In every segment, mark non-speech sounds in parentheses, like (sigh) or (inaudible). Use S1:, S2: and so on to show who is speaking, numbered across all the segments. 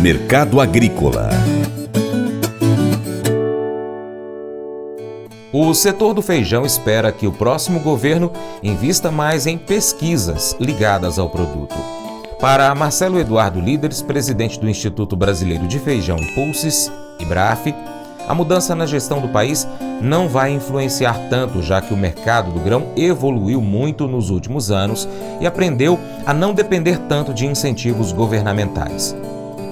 S1: Mercado Agrícola
S2: O setor do feijão espera que o próximo governo invista mais em pesquisas ligadas ao produto. Para Marcelo Eduardo Líderes, presidente do Instituto Brasileiro de Feijão Pulses, IBRAF, a mudança na gestão do país não vai influenciar tanto, já que o mercado do grão evoluiu muito nos últimos anos e aprendeu a não depender tanto de incentivos governamentais.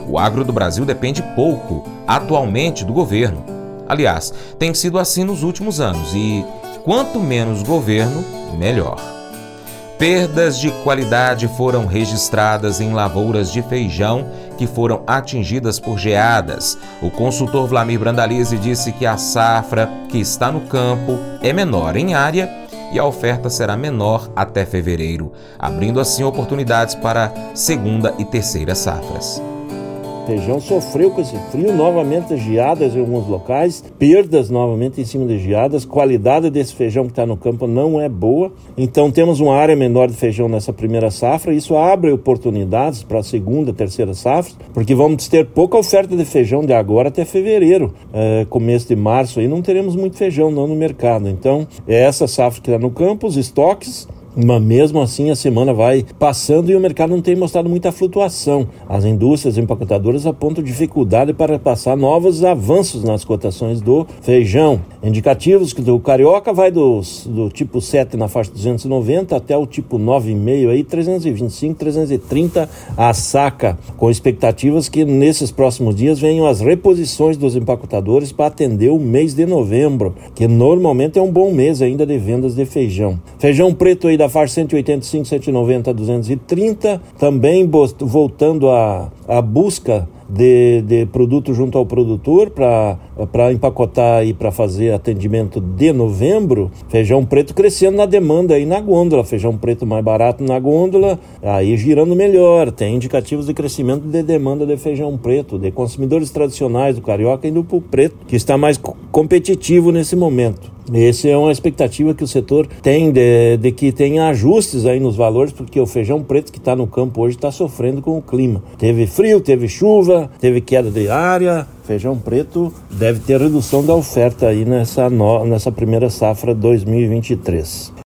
S2: O agro do Brasil depende pouco, atualmente, do governo. Aliás, tem sido assim nos últimos anos e quanto menos governo, melhor. Perdas de qualidade foram registradas em lavouras de feijão que foram atingidas por geadas. O consultor Vlamir Brandalize disse que a safra que está no campo é menor em área e a oferta será menor até fevereiro, abrindo assim oportunidades para segunda e terceira safras
S3: feijão sofreu com esse frio, novamente geadas em alguns locais, perdas novamente em cima de geadas, qualidade desse feijão que está no campo não é boa, então temos uma área menor de feijão nessa primeira safra, isso abre oportunidades para a segunda, terceira safra, porque vamos ter pouca oferta de feijão de agora até fevereiro, é, começo de março, aí não teremos muito feijão não no mercado, então é essa safra que está no campo, os estoques, mas mesmo assim a semana vai passando e o mercado não tem mostrado muita flutuação. As indústrias empacotadoras apontam dificuldade para passar novos avanços nas cotações do feijão. Indicativos que o carioca vai do, do tipo 7 na faixa 290 até o tipo 9,5 aí 325, 330 a saca, com expectativas que nesses próximos dias venham as reposições dos empacotadores para atender o mês de novembro, que normalmente é um bom mês ainda de vendas de feijão. Feijão preto aí da da faixa 185, 190 a 230, também voltando à, à busca de, de produto junto ao produtor para empacotar e para fazer atendimento de novembro, feijão preto crescendo na demanda aí na gôndola, feijão preto mais barato na gôndola, aí girando melhor, tem indicativos de crescimento de demanda de feijão preto, de consumidores tradicionais do carioca indo para o preto, que está mais competitivo nesse momento. Essa é uma expectativa que o setor tem de, de, que tenha ajustes aí nos valores, porque o feijão preto que está no campo hoje está sofrendo com o clima. Teve frio, teve chuva, teve queda de área. Feijão preto deve ter redução da oferta aí nessa, no, nessa primeira safra 2023.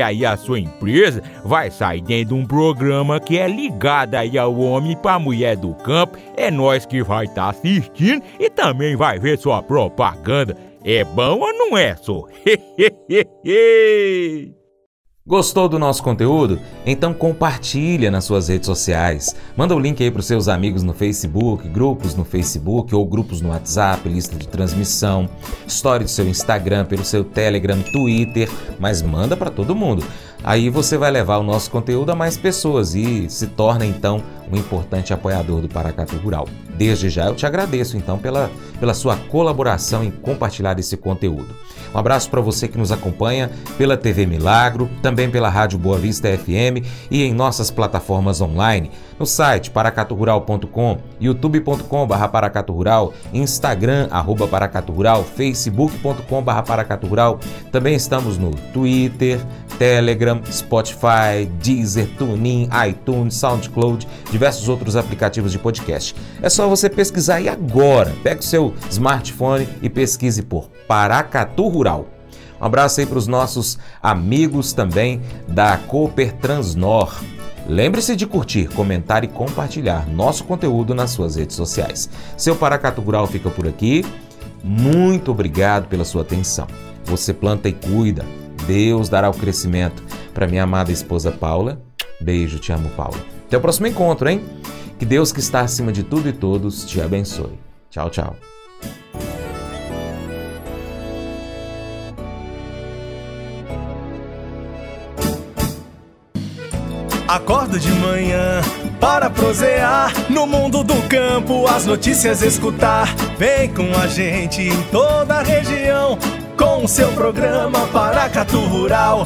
S4: aí a sua empresa vai sair dentro de um programa que é ligado aí ao homem para mulher do campo. É nós que vai estar tá assistindo e também vai ver sua propaganda. É bom ou não é, só? (laughs)
S5: Gostou do nosso conteúdo? Então compartilha nas suas redes sociais. Manda o link aí para os seus amigos no Facebook, grupos no Facebook ou grupos no WhatsApp, lista de transmissão, story do seu Instagram, pelo seu Telegram, Twitter, mas manda para todo mundo. Aí você vai levar o nosso conteúdo a mais pessoas e se torna então um importante apoiador do Paracatu Rural. Desde já eu te agradeço então pela, pela sua colaboração em compartilhar esse conteúdo. Um abraço para você que nos acompanha pela TV Milagro, também pela Rádio Boa Vista FM e em nossas plataformas online, no site paracaturural.com, youtube.com.br paracaturural, instagram arroba paracaturural, facebook.com.br paracaturural. Também estamos no Twitter, Telegram, Spotify, Deezer, TuneIn, iTunes, SoundCloud, diversos outros aplicativos de podcast. É só você pesquisar aí agora. Pega o seu smartphone e pesquise por Paracatu Rural. Um abraço aí para os nossos amigos também da Cooper Transnor. Lembre-se de curtir, comentar e compartilhar nosso conteúdo nas suas redes sociais. Seu Paracatu Rural fica por aqui. Muito obrigado pela sua atenção. Você planta e cuida. Deus dará o crescimento. Para minha amada esposa Paula, beijo, te amo, Paula. Até o próximo encontro, hein? Que Deus que está acima de tudo e todos te abençoe. Tchau, tchau.
S6: Acordo de manhã para prosear no mundo do campo, as notícias escutar. Vem com a gente em toda a região com o seu programa Paracatu Rural.